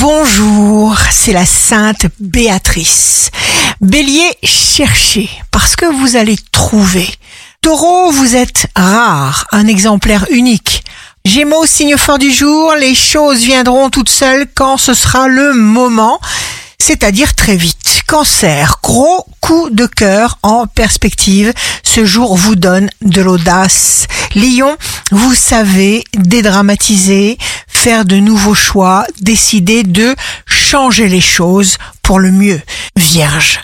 Bonjour, c'est la sainte Béatrice. Bélier, cherchez, parce que vous allez trouver. Taureau, vous êtes rare, un exemplaire unique. Gémeaux, signe fort du jour, les choses viendront toutes seules quand ce sera le moment, c'est-à-dire très vite. Cancer, gros coup de cœur en perspective, ce jour vous donne de l'audace. Lion, vous savez dédramatiser, faire de nouveaux choix, décider de changer les choses pour le mieux. Vierge,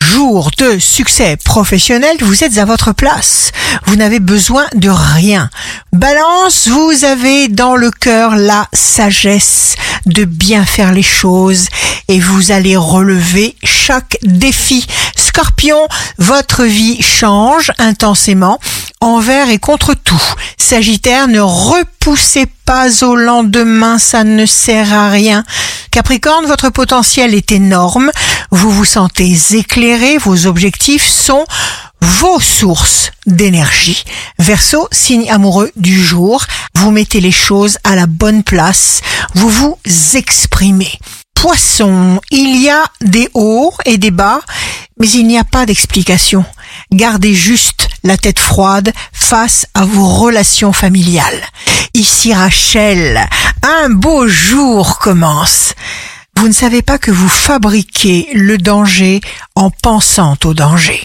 jour de succès professionnel, vous êtes à votre place. Vous n'avez besoin de rien. Balance, vous avez dans le cœur la sagesse de bien faire les choses et vous allez relever chaque défi. Scorpion, votre vie change intensément envers et contre tout. Sagittaire, ne repoussez pas au lendemain, ça ne sert à rien. Capricorne, votre potentiel est énorme, vous vous sentez éclairé, vos objectifs sont vos sources d'énergie. Verseau, signe amoureux du jour, vous mettez les choses à la bonne place, vous vous exprimez. Poisson, il y a des hauts et des bas, mais il n'y a pas d'explication. Gardez juste la tête froide face à vos relations familiales. Ici Rachel, un beau jour commence. Vous ne savez pas que vous fabriquez le danger en pensant au danger.